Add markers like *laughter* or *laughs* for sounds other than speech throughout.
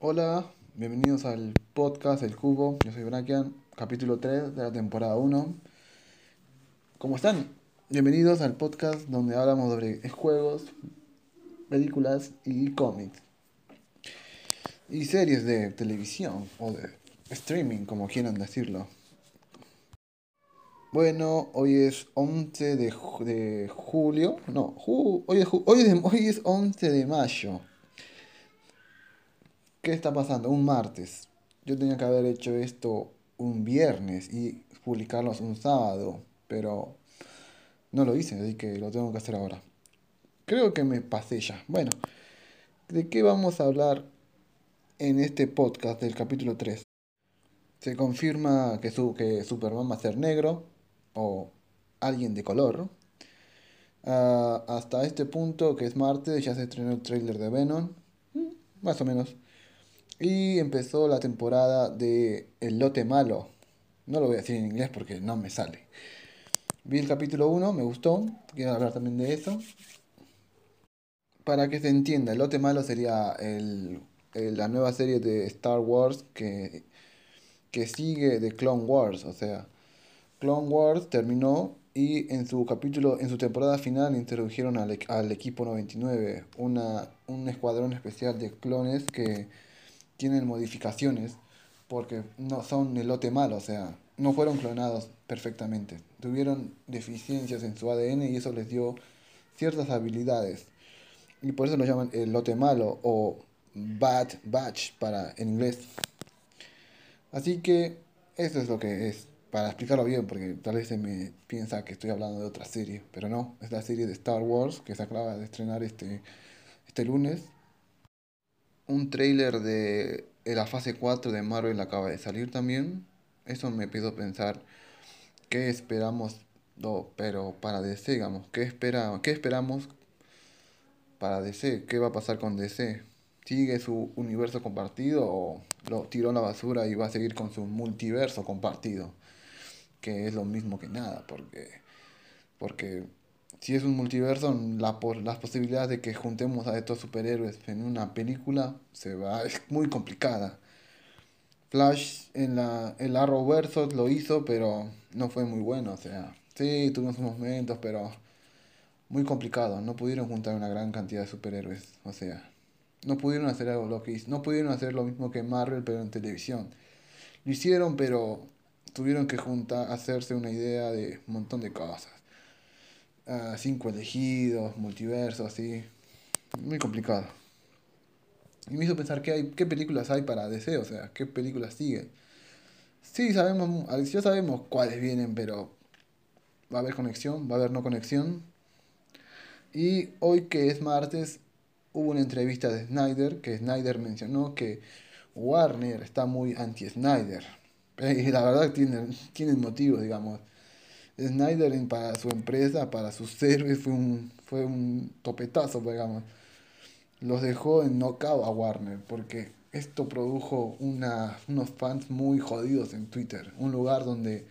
Hola, bienvenidos al podcast El Cubo. Yo soy Brakian, capítulo 3 de la temporada 1. ¿Cómo están? Bienvenidos al podcast donde hablamos sobre juegos, películas y cómics. Y series de televisión o de streaming, como quieran decirlo. Bueno, hoy es 11 de, de julio. No, hoy, es, hoy, es, hoy es 11 de mayo. ¿Qué está pasando? Un martes. Yo tenía que haber hecho esto un viernes y publicarlos un sábado, pero no lo hice, así que lo tengo que hacer ahora. Creo que me pasé ya. Bueno, ¿de qué vamos a hablar en este podcast del capítulo 3? Se confirma que, su, que Superman va a ser negro o alguien de color. Ah, hasta este punto, que es martes, ya se estrenó el trailer de Venom. Mm, más o menos. Y empezó la temporada de El Lote Malo. No lo voy a decir en inglés porque no me sale. Vi el capítulo 1, me gustó. Quiero hablar también de eso. Para que se entienda, El Lote Malo sería el, la nueva serie de Star Wars que, que sigue de Clone Wars. O sea, Clone Wars terminó y en su capítulo, en su temporada final introdujeron al, al equipo 99, una, un escuadrón especial de clones que tienen modificaciones porque no son el lote malo, o sea, no fueron clonados perfectamente. Tuvieron deficiencias en su ADN y eso les dio ciertas habilidades. Y por eso lo llaman el lote malo o bad batch para en inglés. Así que eso es lo que es. Para explicarlo bien, porque tal vez se me piensa que estoy hablando de otra serie, pero no, es la serie de Star Wars que se acaba de estrenar este, este lunes un trailer de la fase 4 de Marvel acaba de salir también. Eso me pido pensar qué esperamos, no, pero para DC, digamos, ¿qué, espera, qué esperamos para DC? ¿Qué va a pasar con DC? ¿Sigue su universo compartido o lo tiró a la basura y va a seguir con su multiverso compartido? Que es lo mismo que nada, porque, porque si es un multiverso, la, por, las posibilidades de que juntemos a estos superhéroes en una película se va, es muy complicada. Flash en la, el Arrowverso lo hizo, pero no fue muy bueno. O sea, sí, tuvimos unos momentos, pero muy complicado. No pudieron juntar una gran cantidad de superhéroes. O sea, no pudieron hacer algo lo que hizo. No pudieron hacer lo mismo que Marvel, pero en televisión. Lo hicieron, pero tuvieron que juntar, hacerse una idea de un montón de cosas cinco elegidos, multiverso, así. Muy complicado. Y me hizo pensar qué, hay, qué películas hay para DC, o sea, qué películas siguen. Sí, sabemos, ya sabemos cuáles vienen, pero va a haber conexión, va a haber no conexión. Y hoy que es martes, hubo una entrevista de Snyder, que Snyder mencionó que Warner está muy anti-Snyder. *laughs* Y la verdad tienen, tienen motivos, digamos. Snyder para su empresa, para sus héroes, fue un, fue un topetazo, digamos. Los dejó en knockout a Warner, porque esto produjo una, unos fans muy jodidos en Twitter. Un lugar donde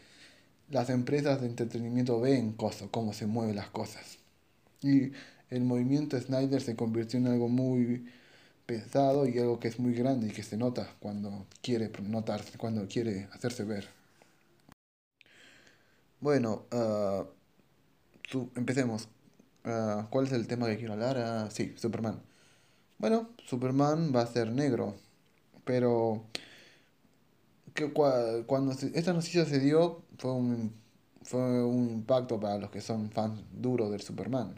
las empresas de entretenimiento ven cosas, cómo se mueven las cosas. Y el movimiento Snyder se convirtió en algo muy pesado y algo que es muy grande y que se nota cuando quiere notarse, cuando quiere hacerse ver. Bueno, uh, empecemos. Uh, ¿Cuál es el tema que quiero hablar? Uh, sí, Superman. Bueno, Superman va a ser negro, pero que cuando esta noticia se dio fue un, fue un impacto para los que son fans duros del Superman.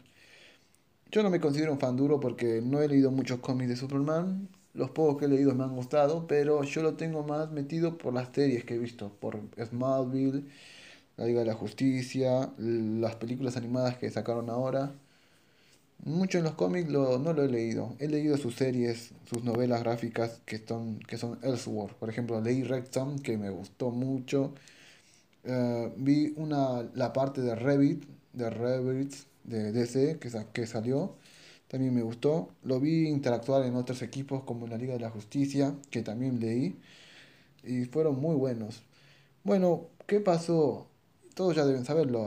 Yo no me considero un fan duro porque no he leído muchos cómics de Superman. Los pocos que he leído me han gustado, pero yo lo tengo más metido por las series que he visto, por Smallville la Liga de la Justicia, las películas animadas que sacaron ahora. Mucho en los cómics lo, no lo he leído. He leído sus series, sus novelas gráficas que son, que son Elseworld. Por ejemplo, leí Wrexham, que me gustó mucho. Eh, vi una, la parte de Revit, de Revit, de DC, que, que salió. También me gustó. Lo vi interactuar en otros equipos como en la Liga de la Justicia, que también leí. Y fueron muy buenos. Bueno, ¿qué pasó? Todos ya deben saberlo.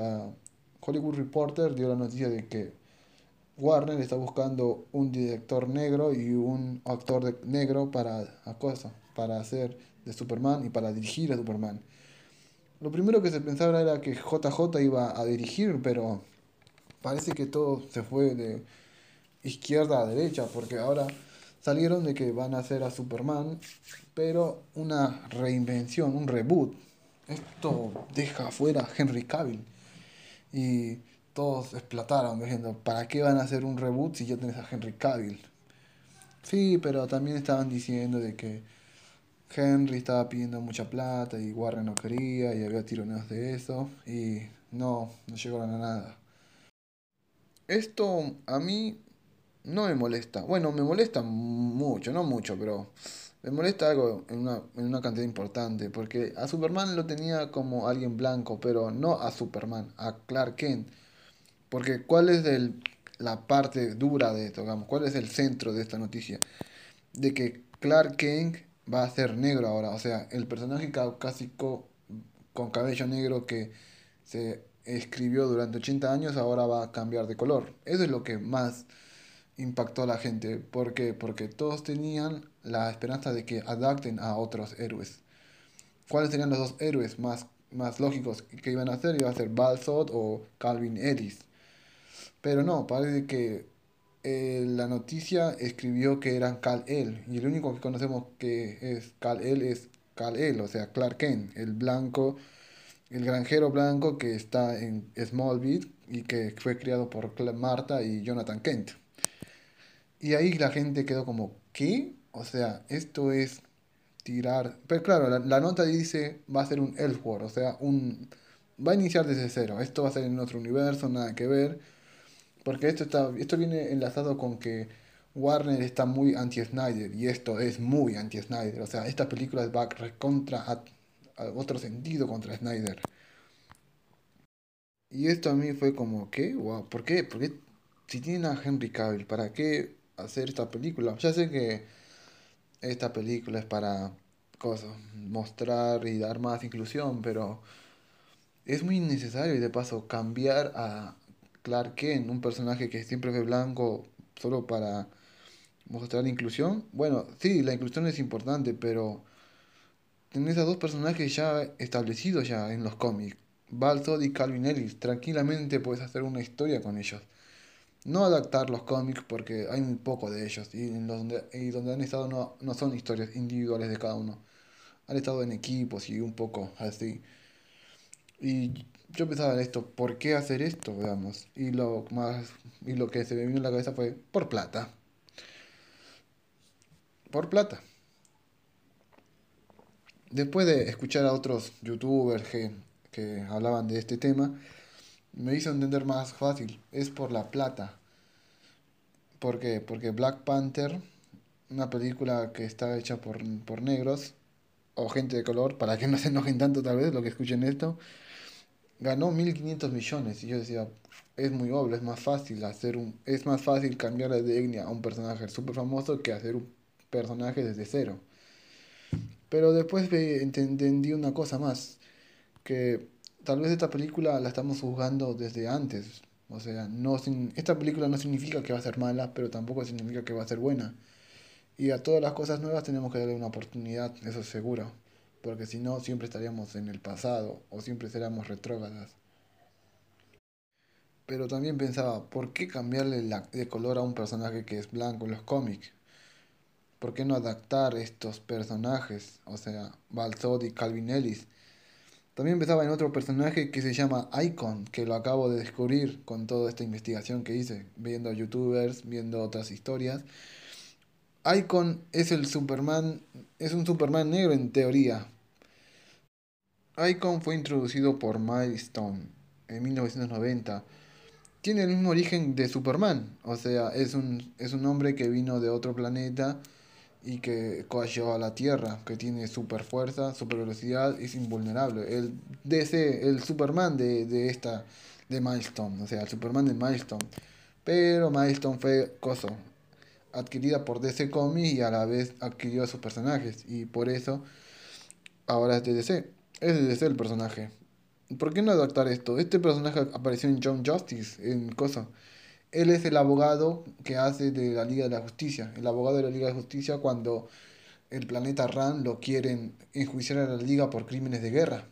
Hollywood Reporter dio la noticia de que Warner está buscando un director negro y un actor de- negro para, cosa, para hacer de Superman y para dirigir a Superman. Lo primero que se pensaba era que JJ iba a dirigir, pero parece que todo se fue de izquierda a derecha, porque ahora salieron de que van a hacer a Superman, pero una reinvención, un reboot. Esto deja fuera a Henry Cavill. Y todos explotaron diciendo, ¿para qué van a hacer un reboot si ya tenés a Henry Cavill? Sí, pero también estaban diciendo de que Henry estaba pidiendo mucha plata y Warren no quería y había tironeos de eso y no, no llegaron a nada. Esto a mí no me molesta. Bueno, me molesta mucho, no mucho, pero me molesta algo en una, en una cantidad importante. Porque a Superman lo tenía como alguien blanco, pero no a Superman, a Clark Kent. Porque ¿cuál es el, la parte dura de esto? ¿Cuál es el centro de esta noticia? De que Clark Kent va a ser negro ahora. O sea, el personaje caucásico con cabello negro que se escribió durante 80 años ahora va a cambiar de color. Eso es lo que más impactó a la gente. ¿Por qué? Porque todos tenían la esperanza de que adapten a otros héroes. ¿Cuáles serían los dos héroes más, más lógicos que iban a hacer? Iba a ser Balsot o Calvin Ellis. Pero no, parece que eh, la noticia escribió que eran Kal-El. Y el único que conocemos que es Kal-El es Kal-El, o sea, Clark Kent, el blanco, el granjero blanco que está en Smallville y que fue criado por Marta y Jonathan Kent. Y ahí la gente quedó como, ¿qué? O sea, esto es tirar... Pero claro, la, la nota dice, va a ser un Elseworld, o sea, un... Va a iniciar desde cero, esto va a ser en otro universo, nada que ver. Porque esto, está, esto viene enlazado con que Warner está muy anti-Snyder y esto es muy anti-Snyder. O sea, esta película va contra a, otro sentido contra Snyder. Y esto a mí fue como, ¿qué? Wow, ¿por qué? Porque si tienen a Henry Cavill, ¿para qué hacer esta película? Ya sé que esta película es para cosas, mostrar y dar más inclusión, pero es muy necesario y de paso cambiar a Clark Kent, un personaje que siempre fue blanco solo para mostrar inclusión. Bueno, sí, la inclusión es importante, pero tenés a dos personajes ya establecidos ya en los cómics. Balzod y Calvin Ellis. Tranquilamente puedes hacer una historia con ellos. No adaptar los cómics porque hay un poco de ellos y, donde, y donde han estado no, no son historias individuales de cada uno. Han estado en equipos y un poco así. Y yo pensaba en esto, ¿por qué hacer esto? Digamos? Y lo más y lo que se me vino en la cabeza fue por plata. Por plata. Después de escuchar a otros youtubers que hablaban de este tema, me hizo entender más fácil. Es por la plata. ¿Por qué? Porque Black Panther, una película que está hecha por, por negros o gente de color, para que no se enojen tanto tal vez lo que escuchen esto, ganó 1500 millones. Y yo decía, es muy obvio, es más fácil hacer un, es más fácil cambiar de etnia a un personaje súper famoso que hacer un personaje desde cero. Pero después entendí una cosa más, que tal vez esta película la estamos juzgando desde antes. O sea, no esta película no significa que va a ser mala, pero tampoco significa que va a ser buena. Y a todas las cosas nuevas tenemos que darle una oportunidad, eso es seguro. Porque si no, siempre estaríamos en el pasado o siempre seríamos retrógradas. Pero también pensaba, ¿por qué cambiarle la, de color a un personaje que es blanco en los cómics? ¿Por qué no adaptar estos personajes? O sea, Balzod y Calvin Ellis. También pensaba en otro personaje que se llama Icon, que lo acabo de descubrir con toda esta investigación que hice, viendo youtubers, viendo otras historias. Icon es el Superman, es un Superman negro en teoría. Icon fue introducido por Milestone en 1990. Tiene el mismo origen de Superman, o sea, es un, es un hombre que vino de otro planeta y que coagió a la Tierra, que tiene super fuerza, super velocidad, es invulnerable. El DC, el Superman de, de esta, de Milestone, o sea, el Superman de Milestone. Pero Milestone fue coso, adquirida por DC Comics y a la vez adquirió a sus personajes. Y por eso ahora es DC. Es DC el personaje. ¿Por qué no adaptar esto? Este personaje apareció en John Justice, en cosa. Él es el abogado que hace de la Liga de la Justicia, el abogado de la Liga de Justicia cuando el planeta Ran lo quieren enjuiciar a la Liga por crímenes de guerra.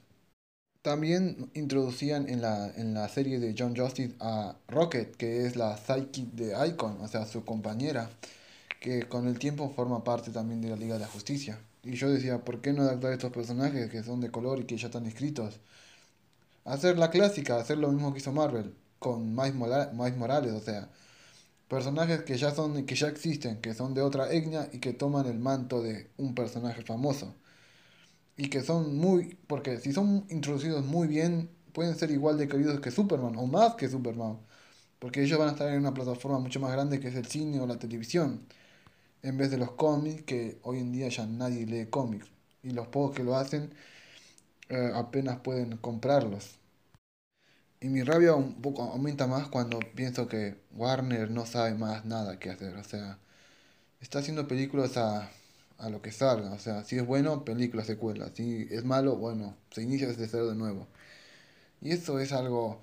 También introducían en la, en la serie de John Justice a Rocket, que es la psychic de Icon, o sea, su compañera, que con el tiempo forma parte también de la Liga de la Justicia. Y yo decía, ¿por qué no adaptar estos personajes que son de color y que ya están escritos? Hacer la clásica, hacer lo mismo que hizo Marvel, con Miles Morales, o sea, personajes que ya son que ya existen, que son de otra etnia y que toman el manto de un personaje famoso. Y que son muy porque si son introducidos muy bien, pueden ser igual de queridos que Superman o más que Superman, porque ellos van a estar en una plataforma mucho más grande que es el cine o la televisión, en vez de los cómics que hoy en día ya nadie lee cómics y los pocos que lo hacen eh, apenas pueden comprarlos. Y mi rabia un poco aumenta más cuando pienso que Warner no sabe más nada que hacer. O sea, está haciendo películas a, a lo que salga. O sea, si es bueno, película, secuela. Si es malo, bueno, se inicia desde cero de nuevo. Y eso es algo...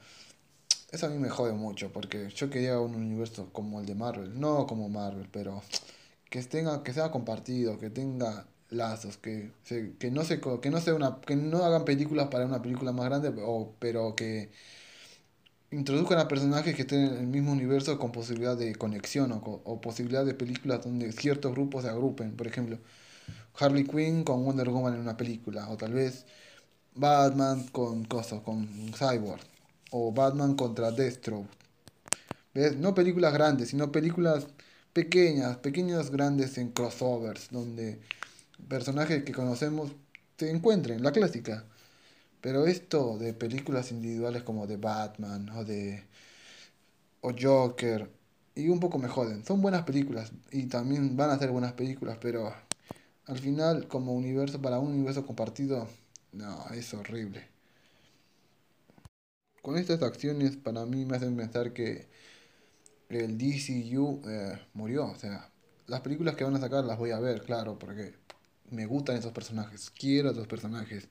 Eso a mí me jode mucho, porque yo quería un universo como el de Marvel. No como Marvel, pero que, tenga, que sea compartido, que tenga lazos, que, que, no se, que, no sea una, que no hagan películas para una película más grande, o, pero que introduzcan a personajes que estén en el mismo universo con posibilidad de conexión o, posibilidad de películas donde ciertos grupos se agrupen. Por ejemplo, Harley Quinn con Wonder Woman en una película, o tal vez Batman con cosas, con Cyborg, o Batman contra Deathstroke. ¿Ves? No películas grandes, sino películas pequeñas, pequeñas grandes en crossovers, donde personajes que conocemos se encuentren, la clásica. Pero esto de películas individuales como de Batman o de o Joker y un poco me joden. Son buenas películas y también van a ser buenas películas, pero al final como universo para un universo compartido, no, es horrible. Con estas acciones para mí me hacen pensar que el DCU eh, murió, o sea, las películas que van a sacar las voy a ver, claro, porque me gustan esos personajes, quiero a esos personajes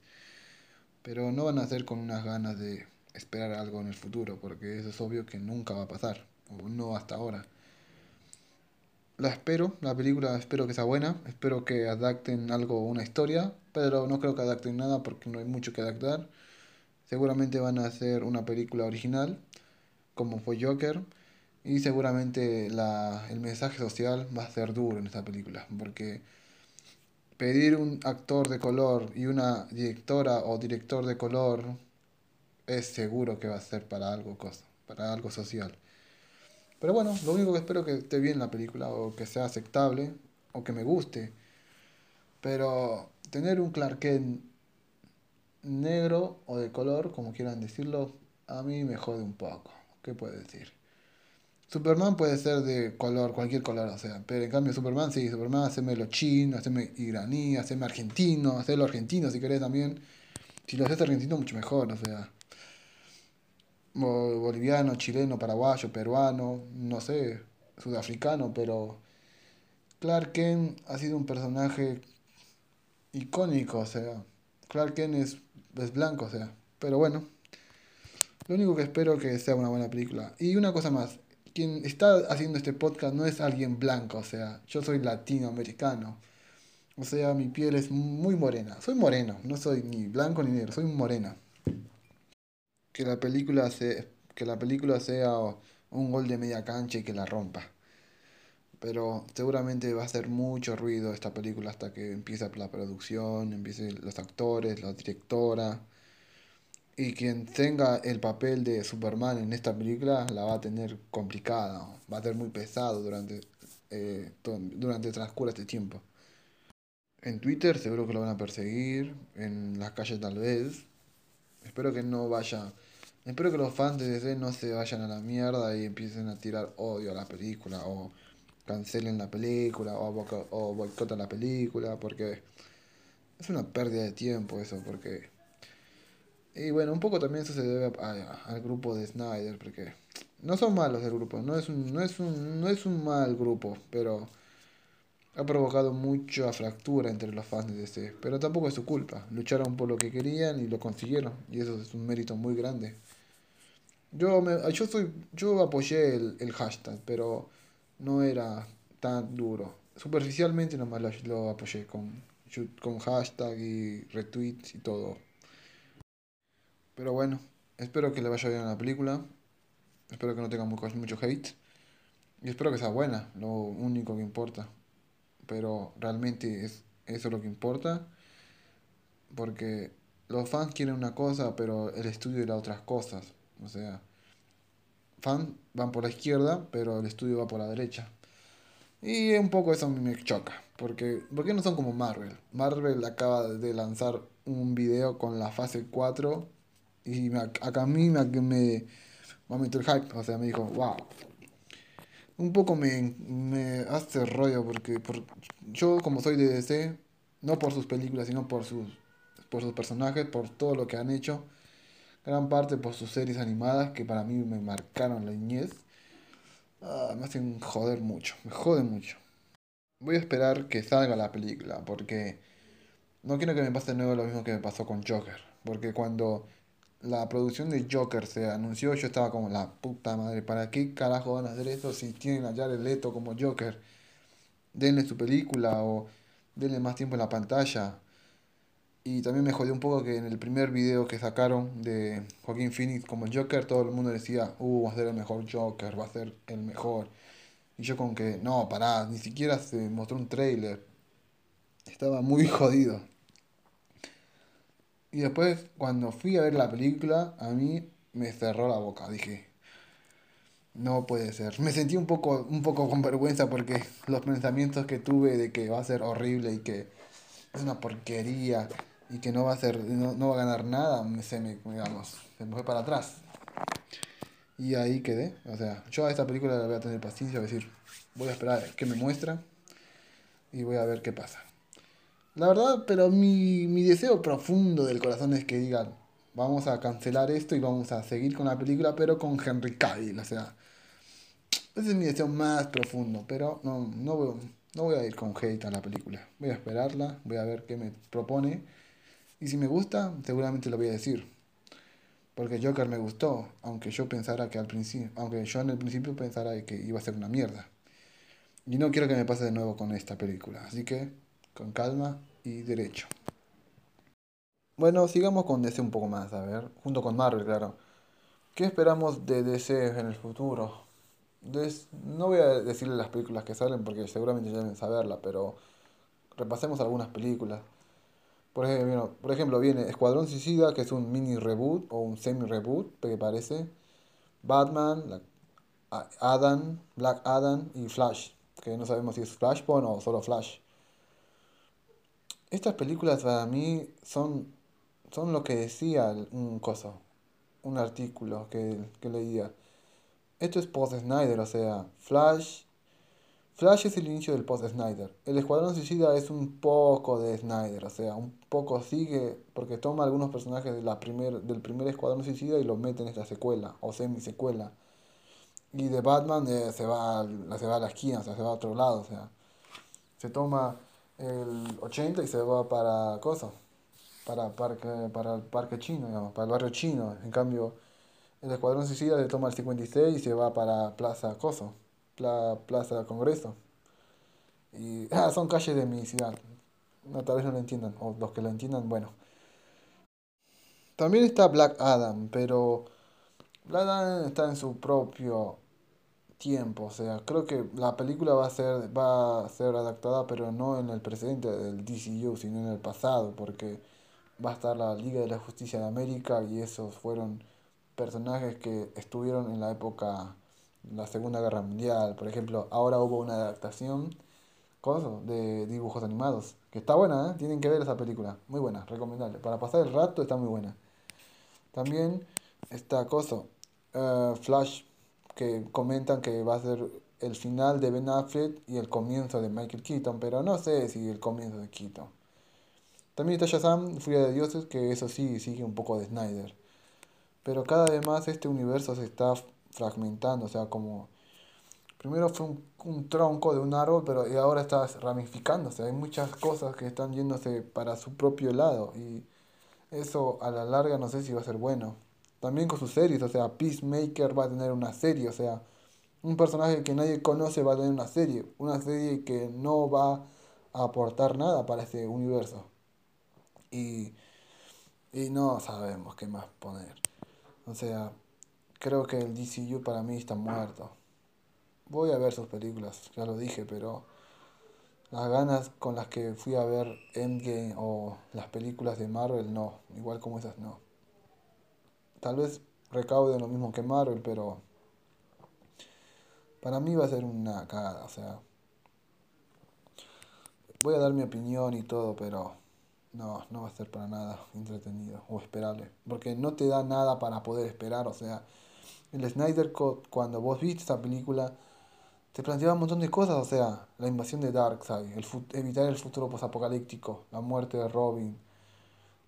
pero no van a ser con unas ganas de esperar algo en el futuro, porque eso es obvio que nunca va a pasar, o no hasta ahora. La espero, la película espero que sea buena, espero que adapten algo, una historia, pero no creo que adapten nada porque no hay mucho que adaptar. Seguramente van a hacer una película original, como fue Joker, y seguramente la, el mensaje social va a ser duro en esta película, porque pedir un actor de color y una directora o director de color es seguro que va a ser para algo cosa, para algo social. Pero bueno, lo único que espero que esté bien la película o que sea aceptable o que me guste. Pero tener un Clark negro o de color, como quieran decirlo, a mí me jode un poco. ¿Qué puede decir? Superman puede ser de color, cualquier color, o sea, pero en cambio Superman, sí, Superman, haceme lo chino, haceme iraní, haceme argentino, hacelo argentino si querés también. Si lo haces argentino, mucho mejor, o sea. Boliviano, chileno, paraguayo, peruano, no sé, sudafricano, pero Clark Kent ha sido un personaje icónico, o sea, Clark Kent es, es blanco, o sea, pero bueno, lo único que espero que sea una buena película. Y una cosa más, quien está haciendo este podcast no es alguien blanco, o sea, yo soy latinoamericano. O sea, mi piel es muy morena. Soy moreno, no soy ni blanco ni negro, soy morena. Que la película, se, que la película sea un gol de media cancha y que la rompa. Pero seguramente va a hacer mucho ruido esta película hasta que empiece la producción, empiecen los actores, la directora y quien tenga el papel de Superman en esta película la va a tener complicada, va a ser muy pesado durante, eh, durante este tiempo. En Twitter seguro que lo van a perseguir, en las calles tal vez. Espero que no vaya. Espero que los fans de DC no se vayan a la mierda y empiecen a tirar odio a la película o cancelen la película o boicotan la película porque es una pérdida de tiempo eso porque y bueno, un poco también eso se debe al grupo de Snyder, porque no son malos el grupo, no es un, no es un, no es un mal grupo, pero ha provocado mucha fractura entre los fans de DC. Pero tampoco es su culpa, lucharon por lo que querían y lo consiguieron, y eso es un mérito muy grande. Yo, me, yo, soy, yo apoyé el, el hashtag, pero no era tan duro. Superficialmente nomás lo, lo apoyé con, con hashtag y retweets y todo. Pero bueno, espero que le vaya bien a la película. Espero que no tenga mucho, hate. Y espero que sea buena, lo único que importa. Pero realmente es eso lo que importa. Porque los fans quieren una cosa, pero el estudio era otras cosas. O sea, fans van por la izquierda, pero el estudio va por la derecha. Y un poco eso me choca. Porque, porque no son como Marvel. Marvel acaba de lanzar un video con la fase 4. Y me, a mí me, me, me el hype. O sea, me dijo, wow. Un poco me, me hace rollo porque por, yo como soy de DC, no por sus películas, sino por sus, por sus personajes, por todo lo que han hecho. Gran parte por sus series animadas que para mí me marcaron la niñez. Ah, me hacen joder mucho, me jode mucho. Voy a esperar que salga la película, porque no quiero que me pase de nuevo lo mismo que me pasó con Joker. Porque cuando la producción de Joker se anunció, yo estaba como la puta madre, ¿para qué carajo van a hacer eso si tienen a Jared Leto como Joker? Denle su película o denle más tiempo en la pantalla. Y también me jodió un poco que en el primer video que sacaron de Joaquín Phoenix como Joker, todo el mundo decía, uh, va a ser el mejor Joker, va a ser el mejor. Y yo con que, no, pará, ni siquiera se mostró un trailer. Estaba muy *laughs* jodido. Y después, cuando fui a ver la película, a mí me cerró la boca. Dije, no puede ser. Me sentí un poco, un poco con vergüenza porque los pensamientos que tuve de que va a ser horrible y que es una porquería y que no va a ser, no, va a ganar nada, se me, digamos, se me fue para atrás. Y ahí quedé. O sea, yo a esta película la voy a tener paciencia, voy a decir, voy a esperar que me muestra y voy a ver qué pasa. La verdad, pero mi, mi deseo profundo del corazón es que digan, vamos a cancelar esto y vamos a seguir con la película, pero con Henry Cavill. O sea, ese es mi deseo más profundo, pero no, no, voy, no voy a ir con hate a la película. Voy a esperarla, voy a ver qué me propone. Y si me gusta, seguramente lo voy a decir. Porque Joker me gustó, aunque yo pensara que al principio, aunque yo en el principio pensara que iba a ser una mierda. Y no quiero que me pase de nuevo con esta película, así que con calma y derecho. Bueno, sigamos con DC un poco más, a ver, junto con Marvel, claro. ¿Qué esperamos de DC en el futuro? no voy a decirle las películas que salen porque seguramente ya deben saberla, pero repasemos algunas películas. Por ejemplo, por ejemplo, viene Escuadrón Suicida, que es un mini reboot o un semi reboot, que parece. Batman, Adam, Black Adam y Flash, que no sabemos si es Flashpoint o solo Flash. Estas películas para mí son, son lo que decía un coso, un artículo que, que leía. Esto es post-Snyder, o sea, Flash Flash es el inicio del post-Snyder. El Escuadrón Suicida es un poco de Snyder, o sea, un poco sigue, porque toma algunos personajes de la primer, del primer Escuadrón Suicida y los mete en esta secuela, o semi-secuela. Y de Batman eh, se, va, se va a la esquina, o sea, se va a otro lado, o sea, se toma el 80 y se va para cosa, para, parque, para el parque chino, digamos, para el barrio chino. En cambio, el Escuadrón Suicida se toma el 56 y se va para Plaza Coso la Plaza Congreso. Y *laughs* ah, son calles de mi ciudad. No, tal vez no lo entiendan, o los que lo entiendan, bueno. También está Black Adam, pero Black Adam está en su propio tiempo, o sea, creo que la película va a ser va a ser adaptada, pero no en el presente del DCU, sino en el pasado, porque va a estar la Liga de la Justicia de América y esos fueron personajes que estuvieron en la época la Segunda Guerra Mundial, por ejemplo, ahora hubo una adaptación de dibujos animados, que está buena, ¿eh? tienen que ver esa película, muy buena, recomendable. Para pasar el rato está muy buena. También está cosa, uh, Flash, que comentan que va a ser el final de Ben Affleck y el comienzo de Michael Keaton, pero no sé si el comienzo de Keaton. También está Shazam, Furia de Dioses, que eso sí sigue un poco de Snyder. Pero cada vez más este universo se está fragmentando, o sea, como primero fue un, tronco de un árbol, pero y ahora está ramificándose, hay muchas cosas que están yéndose para su propio lado y eso a la larga no sé si va a ser bueno. También con sus series, o sea, Peacemaker va a tener una serie, o sea, un personaje que nadie conoce va a tener una serie, una serie que no va a aportar nada para este universo. Y, y no sabemos qué más poner. O sea, creo que el DCU para mí está muerto. Voy a ver sus películas, ya lo dije, pero las ganas con las que fui a ver Endgame o las películas de Marvel, no, igual como esas, no. Tal vez recaude lo mismo que Marvel, pero para mí va a ser una cagada, o sea. Voy a dar mi opinión y todo, pero no, no va a ser para nada entretenido o esperable. Porque no te da nada para poder esperar, o sea. El Snyder Cut, cuando vos viste esa película, te planteaba un montón de cosas, o sea, la invasión de Darkseid, el evitar el futuro posapocalíptico, la muerte de Robin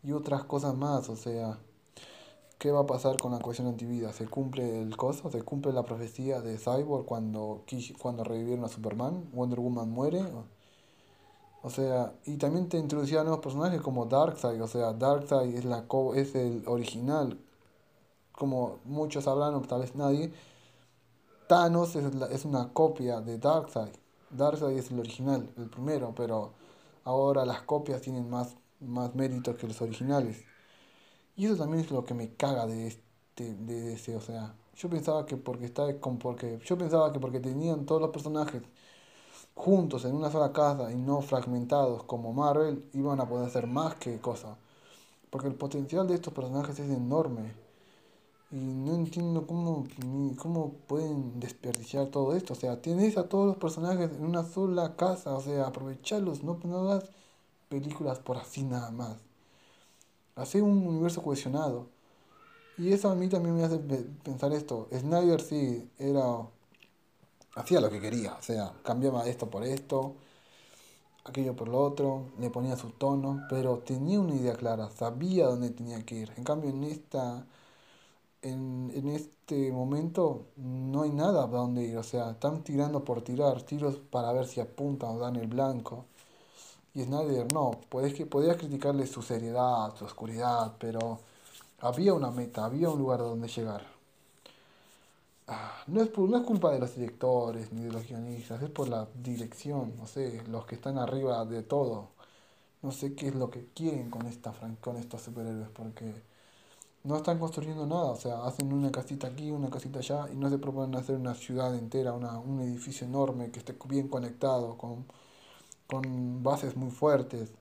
y otras cosas más, o sea, ¿Qué va a pasar con la cuestión antivida? ¿Se cumple el coso? ¿Se cumple la profecía de Cyborg cuando, cuando revivieron a Superman? ¿Wonder Woman muere? O sea, y también te introducía nuevos personajes como Darkseid. O sea, Darkseid es, la es el original. Como muchos sabrán, o tal vez nadie. Thanos es, es una copia de Darkseid. Darkseid es el original, el primero, pero ahora las copias tienen más, más méritos que los originales. Y eso también es lo que me caga de este, de ese, o sea, yo pensaba que porque está con porque yo pensaba que porque tenían todos los personajes juntos en una sola casa y no fragmentados como Marvel, iban a poder hacer más que cosas. Porque el potencial de estos personajes es enorme. Y no entiendo cómo, cómo pueden desperdiciar todo esto. O sea, tienes a todos los personajes en una sola casa. O sea, aprovecharlos, no, no películas por así nada más. Hacer un universo cohesionado. Y eso a mí también me hace pensar esto. Snyder sí era. hacía lo que quería. O sea, cambiaba esto por esto, aquello por lo otro, le ponía su tono, pero tenía una idea clara, sabía dónde tenía que ir. En cambio, en esta. En, en este momento no hay nada a dónde ir. O sea, están tirando por tirar, tiros para ver si apuntan o dan el blanco. Y Snyder no, podés, podías criticarle su seriedad, su oscuridad, pero había una meta, había un lugar donde llegar. Ah, no es, no es culpa de los directores ni de los guionistas, es por la dirección, no sé, los que están arriba de todo. No sé qué es lo que quieren con, esta, con estos superhéroes, porque no están construyendo nada, o sea, hacen una casita aquí, una casita allá, y no se proponen hacer una ciudad entera, una, un edificio enorme que esté bien conectado, con con bases muy fuertes,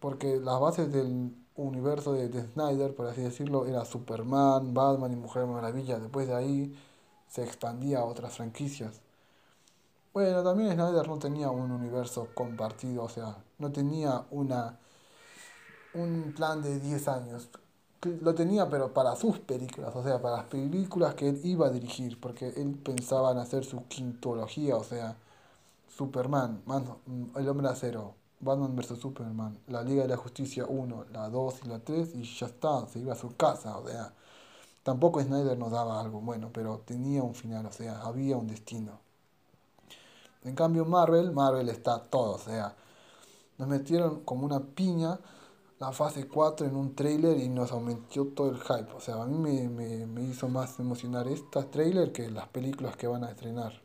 porque las bases del universo de, Snyder, por así decirlo, era Superman, Batman y Mujer Maravilla. Después de ahí se expandía a otras franquicias. Bueno, también Snyder no tenía un universo compartido, o sea, no tenía una un plan de 10 años. Lo tenía, pero para sus películas, o sea, para las películas que él iba a dirigir, porque él pensaba en hacer su quintología, o sea, Superman, El Hombre Acero, Batman vs. Superman, la Liga de la Justicia 1, la 2 y la 3 y ya está, se iba a su casa, o sea, tampoco Snyder nos daba algo bueno, pero tenía un final, o sea, había un destino. En cambio Marvel, Marvel está todo, o sea, nos metieron como una piña la fase 4 en un trailer y nos aumentó todo el hype, o sea, a mí me, me, me hizo más emocionar esta trailer que las películas que van a estrenar.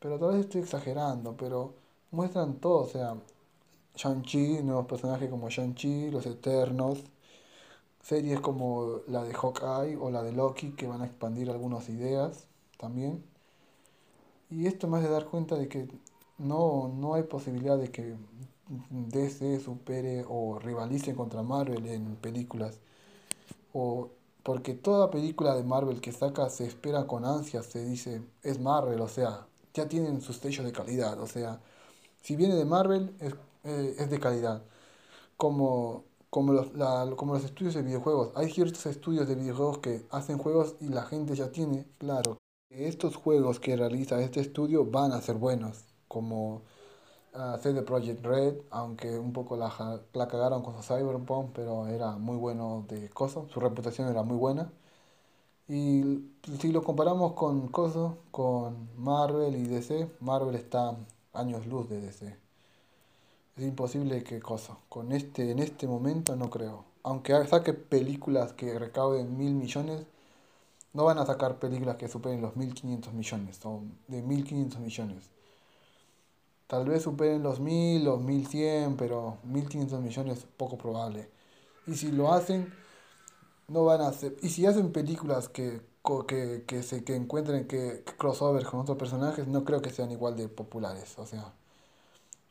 Pero tal vez estoy exagerando, pero muestran todo, o sea, Shang-Chi, nuevos personajes como Shang-Chi, los Eternos, series como la de Hawkeye o la de Loki que van a expandir algunas ideas también. Y esto me hace dar cuenta de que no, no hay posibilidad de que DC supere o rivalice contra Marvel en películas. O porque toda película de Marvel que saca se espera con ansias, se dice, es Marvel, o sea, ya tienen sus sellos de calidad. O sea, si viene de Marvel, es, eh, es de calidad. Como, como, los, la, como los estudios de videojuegos. Hay ciertos estudios de videojuegos que hacen juegos y la gente ya tiene claro. Estos juegos que realiza este estudio van a ser buenos. Como uh, CD Projekt Red, aunque un poco la, la cagaron con su Cyberpunk, pero era muy bueno de cosas. Su reputación era muy buena. Y si lo comparamos con Coso, con Marvel y DC, Marvel está años luz de DC. Es imposible que Coso. Con este, en este momento no creo. aunque saque películas que recauden mil millones, no van a sacar películas que superen los 1500 millones o de 1500 millones. Tal vez superen los 1000 o 1100, pero 1500 millones es poco probable. Y si lo hacen, no van a hacer. Y si hacen películas que, que, que, se, que encuentren que, que con otros personajes, no creo que sean igual de populares. O sea,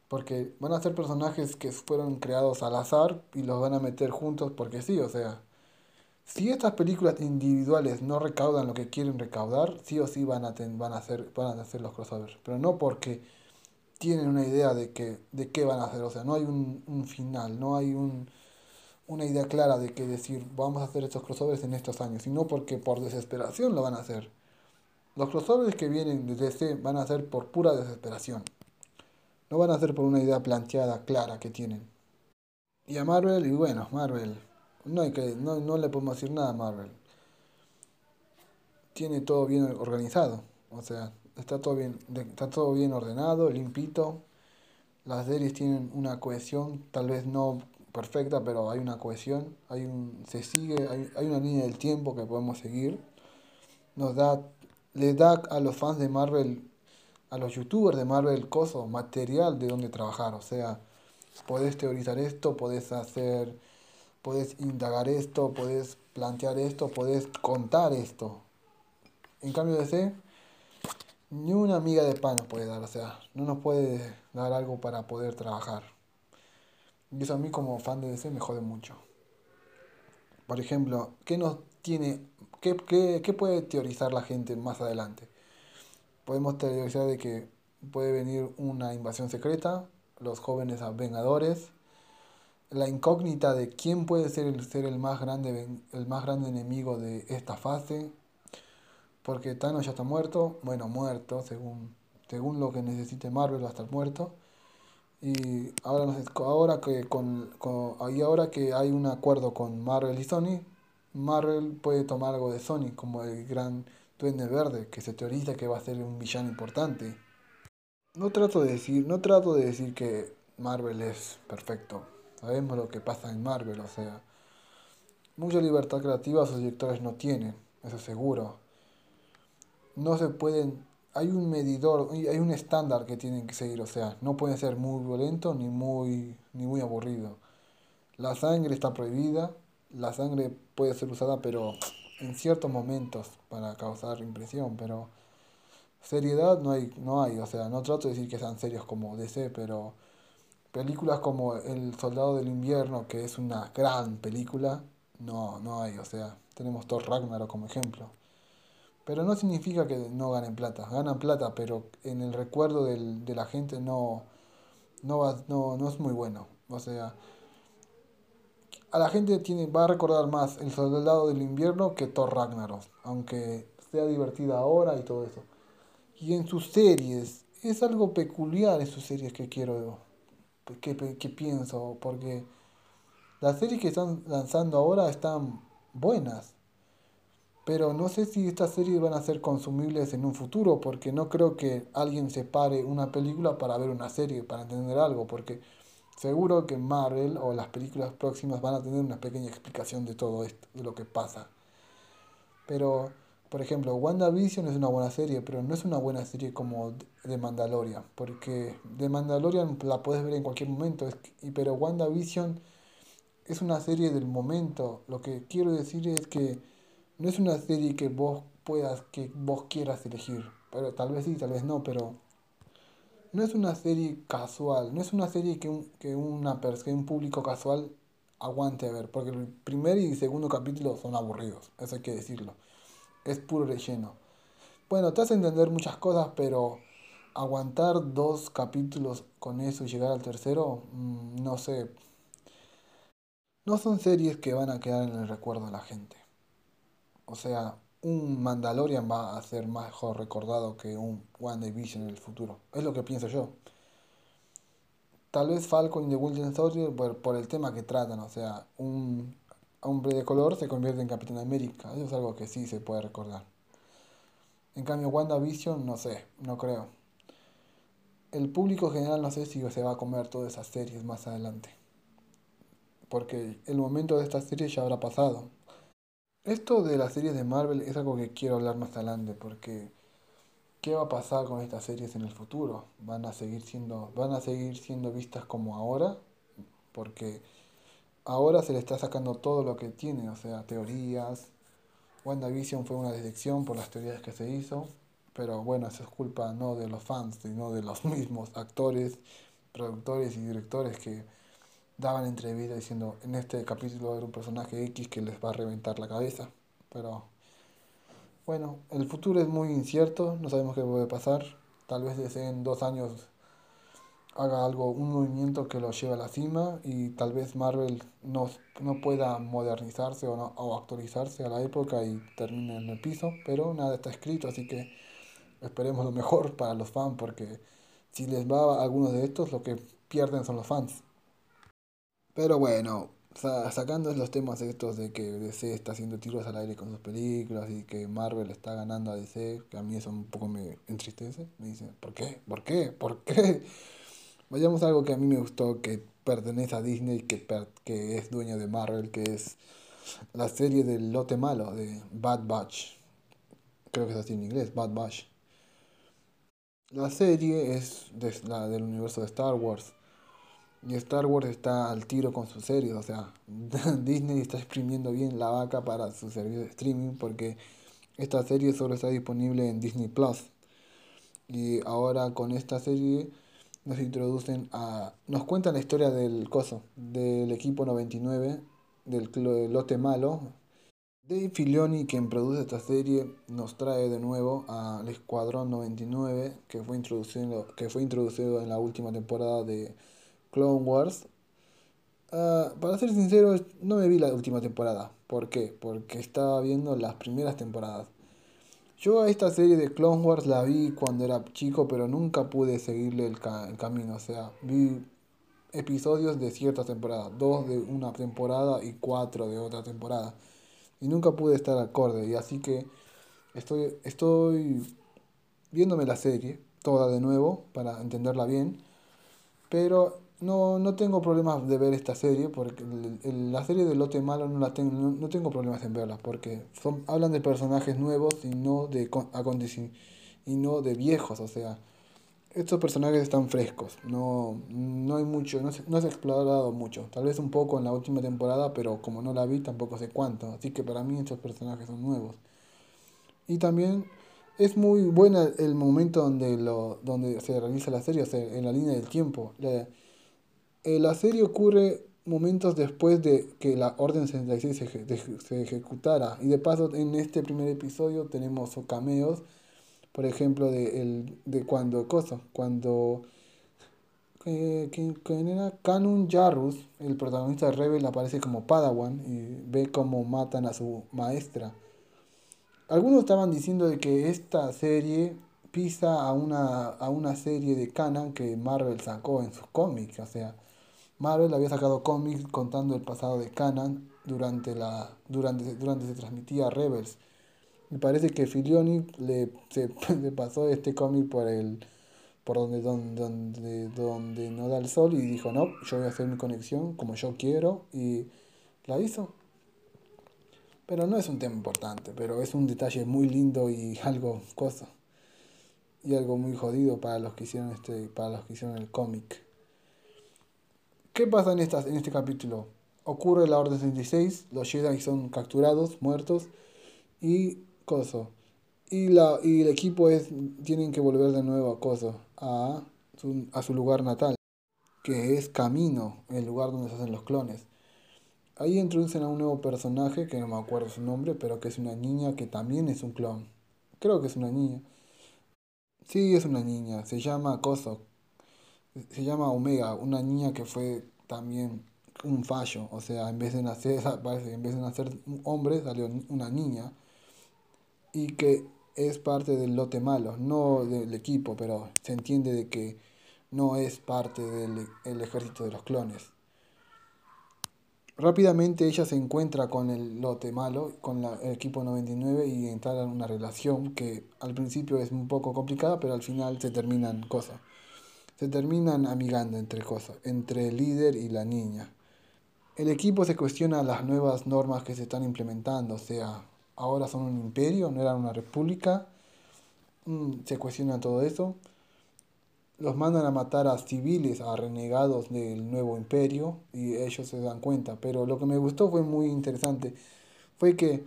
porque van a ser personajes que fueron creados al azar y los van a meter juntos porque sí, o sea. Si estas películas individuales no recaudan lo que quieren recaudar, sí o sí van a, van a, hacer, van a hacer los crossovers. Pero no porque tienen una idea de, que, de qué van a hacer. O sea, no hay un, un final, no hay un, una idea clara de que decir vamos a hacer estos crossovers en estos años, sino porque por desesperación lo van a hacer. Los crossovers que vienen de DC van a ser por pura desesperación. No van a ser por una idea planteada, clara que tienen. Y a Marvel, y bueno, Marvel, no, hay que, no, no le podemos decir nada a Marvel. Tiene todo bien organizado, o sea, está todo bien, está todo bien ordenado, limpito. Las series tienen una cohesión, tal vez no perfecta, pero hay una cohesión, hay un, se sigue, hay, hay una línea del tiempo que podemos seguir. Nos da, le da a los fans de Marvel, a los youtubers de Marvel, coso, material de donde trabajar. O sea, podés teorizar esto, podés hacer, podés indagar esto, podés plantear esto, podés contar esto. En cambio de C, ni una amiga de pan nos puede dar, o sea, no nos puede dar algo para poder trabajar. Y eso a mí como fan de DC me jode mucho. Por ejemplo, ¿qué nos tiene, qué, qué, qué puede teorizar la gente más adelante? Podemos teorizar de que puede venir una invasión secreta, los jóvenes vengadores, la incógnita de quién puede ser el, ser el más grande el más grande enemigo de esta fase, porque Thanos ya está muerto, bueno, muerto, según, según lo que necesite Marvel va a estar muerto. Y ahora, no sé, ahora, que con, con, y ahora que hay un acuerdo con Marvel y Sony, Marvel puede tomar algo de Sony, como el gran Duende Verde, que se teoriza que va a ser un villano importante. No trato de decir, no trato de decir que Marvel es perfecto. Sabemos lo que pasa en Marvel, o sea, mucha libertad creativa sus directores no tienen, eso seguro. No se pueden hay un medidor, hay un estándar que tienen que seguir, o sea, no puede ser muy violento ni muy, ni muy aburrido. La sangre está prohibida, la sangre puede ser usada, pero en ciertos momentos para causar impresión, pero seriedad no hay, no hay, o sea, no trato de decir que sean serios como DC, pero películas como El Soldado del Invierno, que es una gran película, no, no hay, o sea, tenemos Thor Ragnarok como ejemplo. Pero no significa que no ganen plata. Ganan plata, pero en el recuerdo del, de la gente no, no, va, no, no es muy bueno. O sea, a la gente tiene, va a recordar más El Soldado del Invierno que Thor Ragnarok. Aunque sea divertida ahora y todo eso. Y en sus series, es algo peculiar en sus series que quiero, que, que pienso. Porque las series que están lanzando ahora están buenas pero no sé si estas series van a ser consumibles en un futuro, porque no creo que alguien separe una película para ver una serie, para entender algo, porque seguro que Marvel o las películas próximas van a tener una pequeña explicación de todo esto, de lo que pasa. Pero, por ejemplo, WandaVision es una buena serie, pero no es una buena serie como de Mandalorian, porque de Mandalorian la puedes ver en cualquier momento, pero WandaVision es una serie del momento. Lo que quiero decir es que no es una serie que vos puedas, que vos quieras elegir. Pero tal vez sí, tal vez no, pero no es una serie casual, no es una serie que un, que que un público casual aguante a ver, porque el primer y segundo capítulo son aburridos, eso hay que decirlo. Es puro relleno. Bueno, te hace entender muchas cosas, pero aguantar dos capítulos con eso y llegar al tercero, mm, no sé. No son series que van a quedar en el recuerdo de la gente. O sea, un Mandalorian va a ser mejor recordado que un One Division en el futuro. Es lo que pienso yo. Tal vez Falcon y The Winter Soldier por, el tema que tratan. O sea, un hombre de color se convierte en Capitán América. Eso es algo que sí se puede recordar. En cambio, WandaVision, no sé, no creo. El público general no sé si se va a comer todas esas series más adelante. porque el momento de esta serie ya habrá pasado. Esto de las series de Marvel es algo que quiero hablar más adelante, porque ¿qué va a pasar con estas series en el futuro? ¿Van a seguir siendo, van a seguir siendo vistas como ahora? Porque ahora se le está sacando todo lo que tiene, o sea, teorías. WandaVision fue una decepción por las teorías que se hizo, pero bueno, eso es culpa no de los fans, sino de los *laughs* mismos actores, productores y directores que daban entrevistas diciendo en este capítulo era un personaje X que les va a reventar la cabeza. Pero bueno, el futuro es muy incierto, no sabemos qué puede pasar. Tal vez en dos años haga algo, un movimiento que lo lleve a la cima y tal vez Marvel no, no pueda modernizarse o, no, o actualizarse a la época y termine en el piso, pero nada está escrito, así que esperemos lo mejor para los fans porque si les va a algunos de estos, lo que pierden son los fans. Pero bueno, sacando los temas estos de que DC está haciendo tiros al aire con sus películas y que Marvel está ganando a DC, que a mí eso un poco me entristece, me dice, ¿por qué? ¿Por qué? ¿Por qué? *laughs* Vayamos a algo que a mí me gustó, que pertenece a Disney, que, que es dueño de Marvel, que es la serie del lote malo, de Bad Batch. Creo que es así en inglés, Bad Batch. La serie es de, la del universo de Star Wars. Y Star Wars está al tiro con sus series, o sea, *laughs* Disney está exprimiendo bien la vaca para su servicio de streaming porque esta serie solo está disponible en Disney Plus. Y ahora con esta serie nos introducen a... nos cuentan la historia del coso, del equipo 99, del lote malo. Dave Filoni, quien produce esta serie, nos trae de nuevo al Escuadrón 99, que fue introducido, que fue introducido en la última temporada de Clone Wars. Ah, para ser sincero, no me vi la última temporada. ¿Por qué? Porque estaba viendo las primeras temporadas. Yo a esta serie de Clone Wars la vi cuando era chico, pero nunca pude seguirle el, el camino. O sea, vi episodios de ciertas temporadas. Dos de una temporada y cuatro de otra temporada. Y nunca pude estar acorde. Y así que estoy, estoy viéndome la serie toda de nuevo para entenderla bien. Pero no, no tengo problemas de ver esta serie, porque la serie de Lote Malo no, la tengo, no, tengo problemas en verla, porque son, hablan de personajes nuevos y no de y no de viejos, o sea, estos personajes están frescos, no, no hay mucho, no se, no se ha explorado mucho, tal vez un poco en la última temporada, pero como no la vi tampoco sé cuánto, así que para mí estos personajes son nuevos. Y también es muy buena el momento donde, lo, donde se realiza la serie, o sea, en la línea del tiempo. Eh, la serie ocurre momentos después de que la Orden 66 se, se, ejecutara. Y de paso, en este primer episodio tenemos cameos, por ejemplo, de, el, de cuando, cosa, cuando eh, era Kanun Jarrus, el protagonista de Rebel, aparece como Padawan y ve cómo matan a su maestra. Algunos estaban diciendo de que esta serie pisa a una, a una serie de canon que Marvel sacó en sus cómics, o sea, Marvel había sacado cómics contando el pasado de Canon durante, la, durante, durante se transmitía Rebels. Me parece que Filioni le, se, *laughs* pasó este cómic por el por donde, donde, donde, no da el sol y dijo, no, yo voy a hacer mi conexión como yo quiero y la hizo. Pero no es un tema importante, pero es un detalle muy lindo y *laughs* algo cosa. Y algo muy jodido para los que hicieron este, para los que hicieron el cómic. ¿Qué pasa en, estas, en este capítulo? Ocurre la Orden 66, los Jedi son capturados, muertos, y Coso. Y, la, y el equipo es, tienen que volver de nuevo a Coso, a su, a su lugar natal, que es Camino, el lugar donde se hacen los clones. Ahí introducen a un nuevo personaje, que no me acuerdo su nombre, pero que es una niña que también es un clon. Creo que es una niña. Sí, es una niña, se llama Coso, se llama Omega, una niña que fue también un fallo, o sea, en vez de nacer, *laughs* parece en vez de un hombre salió una niña. Y que es parte del lote malo, no del equipo, pero se entiende de que no es parte del el ejército de los clones. Rápidamente ella se encuentra con el lote malo, con el equipo 99 y entra en una relación que al principio es un poco complicada, pero al final se terminan cosas se terminan amigando entre cosas, entre el líder y la niña. el equipo se cuestiona las nuevas normas que se están implementando, o sea, ahora son un imperio, no eran una república, mm, se cuestiona todo eso. Los mandan a matar a civiles, a renegados del nuevo imperio, y ellos se dan cuenta. Pero lo que me gustó fue muy interesante, fue que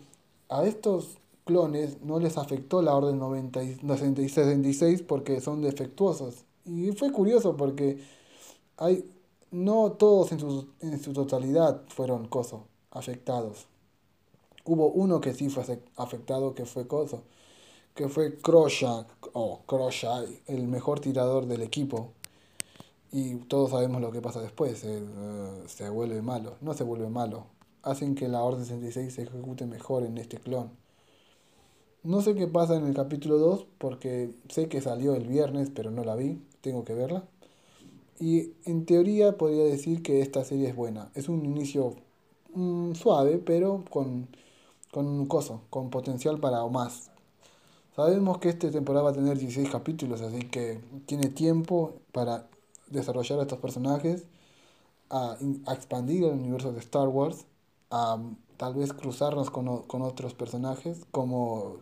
a estos clones no les afectó la orden 90 y 66 porque son defectuosos. Y fue curioso porque hay no todos en su, en su totalidad fueron coso, afectados. Hubo uno que sí fue afectado, que fue coso, que fue Krosha, o Krosha, el mejor tirador del equipo. Y todos sabemos lo que pasa después, se, eh, se vuelve malo, no se vuelve malo. Hacen que la Orden 66 se ejecute mejor en este clon. No sé qué pasa en el capítulo 2 porque sé que salió el viernes, pero no la vi, tengo que verla. Y en teoría podría decir que esta serie es buena. Es un inicio mm, suave, pero con, con un coso, con potencial para o más. Sabemos que esta temporada va a tener 16 capítulos, así que tiene tiempo para desarrollar a estos personajes, a, a expandir el universo de Star Wars, a tal vez cruzarnos con, con otros personajes, como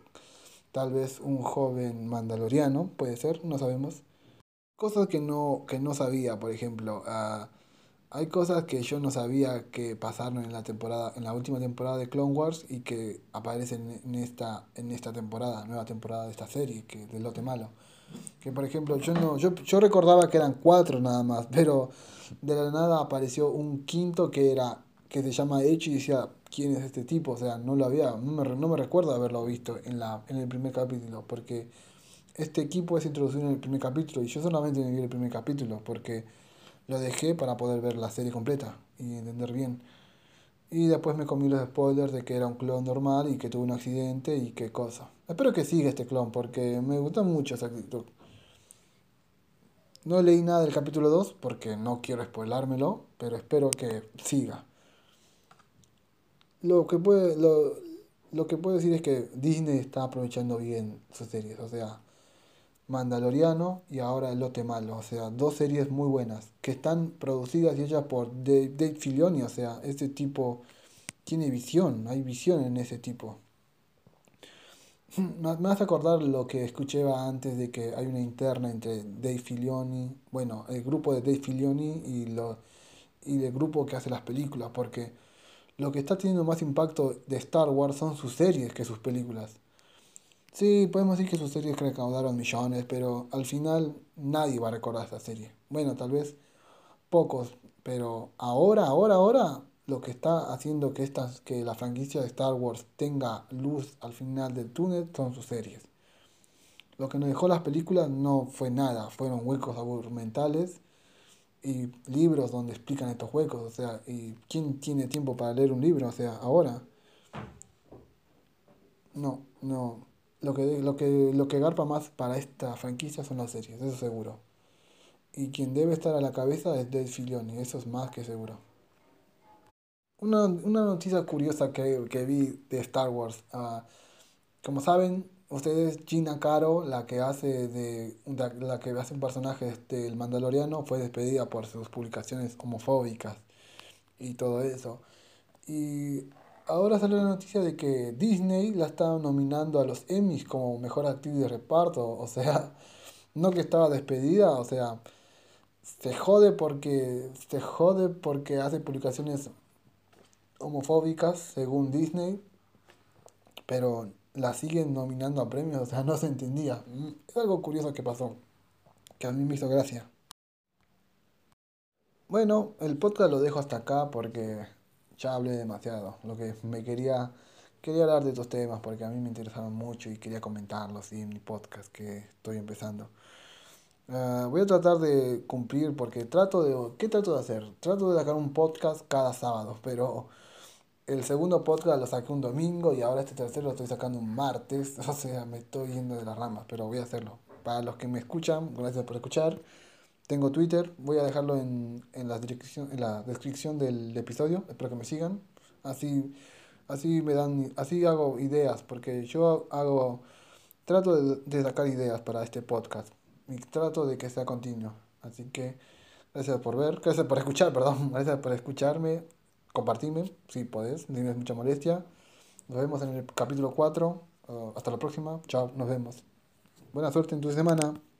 tal vez un joven mandaloriano, puede ser, no sabemos cosas que no, que no sabía, por ejemplo. Uh, hay cosas que yo no sabía que pasaron en la temporada, en la última temporada de Clone Wars y que aparecen en esta, en esta temporada, nueva temporada de esta serie, que del lote malo. Que por ejemplo, yo no, yo, yo recordaba que eran cuatro nada más, pero de la nada apareció un quinto que era, que se llama Edge y decía, ¿quién es este tipo? O sea, no lo había, no me, no me recuerdo haberlo visto en la, en el primer capítulo, porque este equipo es introducido en el primer capítulo y yo solamente me vi el primer capítulo porque lo dejé para poder ver la serie completa y entender bien. Y después me comí los spoilers de que era un clon normal y que tuvo un accidente y qué cosa. Espero que siga este clon porque me gusta mucho esa actitud. No leí nada del capítulo 2 porque no quiero spoilármelo, pero espero que siga. Lo que puede, lo, lo que puedo decir es que Disney está aprovechando bien sus series. O sea, Mandaloriano y ahora El Lote Malo. O sea, dos series muy buenas que están producidas y hechas por Dave Filoni. O sea, este tipo tiene visión, hay visión en ese tipo. Me hace acordar lo que escuché antes de que hay una interna entre Dave Filoni, bueno, el grupo de Dave Filoni y, lo, y el grupo que hace las películas, porque lo que está teniendo más impacto de Star Wars son sus series que sus películas. Sí, podemos decir que sus series recaudaron millones, pero al final nadie va a recordar esta serie. Bueno, tal vez pocos, pero ahora, ahora, ahora, lo que está haciendo que, estas, que la franquicia de Star Wars tenga luz al final del túnel son sus series. Lo que nos dejó las películas no fue nada, fueron huecos argumentales y libros donde explican estos huecos, o sea, ¿y quién tiene tiempo para leer un libro? O sea, ahora. No, no, lo que, lo que, lo que garpa más para esta franquicia son las series, eso seguro. Y quien debe estar a la cabeza es Dave Filoni, eso es más que seguro. Una, una noticia curiosa que, que, vi de Star Wars. Uh, como saben, ustedes, Gina Caro, la que hace de la que hace un personaje del Mandaloriano, fue despedida por sus publicaciones homofóbicas y todo eso. Y ahora sale la noticia de que Disney la está nominando a los Emmys como mejor actriz de reparto. O sea, no que estaba despedida, o sea, se jode porque se jode porque hace publicaciones homofóbicas según Disney, pero la siguen nominando a premios, o sea, no se entendía. Es algo curioso que pasó, que a mí me hizo gracia. Bueno, el podcast lo dejo hasta acá porque ya hablé demasiado. Lo que me quería, quería hablar de estos temas porque a mí me interesaron mucho y quería comentarlos en mi podcast que estoy empezando. Ah, voy a tratar de cumplir porque trato de... ¿Qué trato de hacer? Trato de sacar un podcast cada sábado, pero el segundo podcast lo saqué un domingo y ahora este tercero lo estoy sacando un martes. *laughs* O sea, me estoy yendo de las ramas, pero voy a hacerlo. Para los que me escuchan, gracias por escuchar. Tengo Twitter, voy a dejarlo en, en, la, en la descripción del episodio, espero que me sigan. Así, así me dan, así hago ideas, porque yo hago, trato de, de sacar ideas para este podcast y trato de que sea continuo. Así que gracias por ver, gracias por escuchar, *laughs* perdón, gracias por escucharme. compartime, si podés, no tienes mucha molestia. Nos vemos en el capítulo 4. Uh, hasta la próxima. Chao, nos vemos. Buena suerte en tu semana.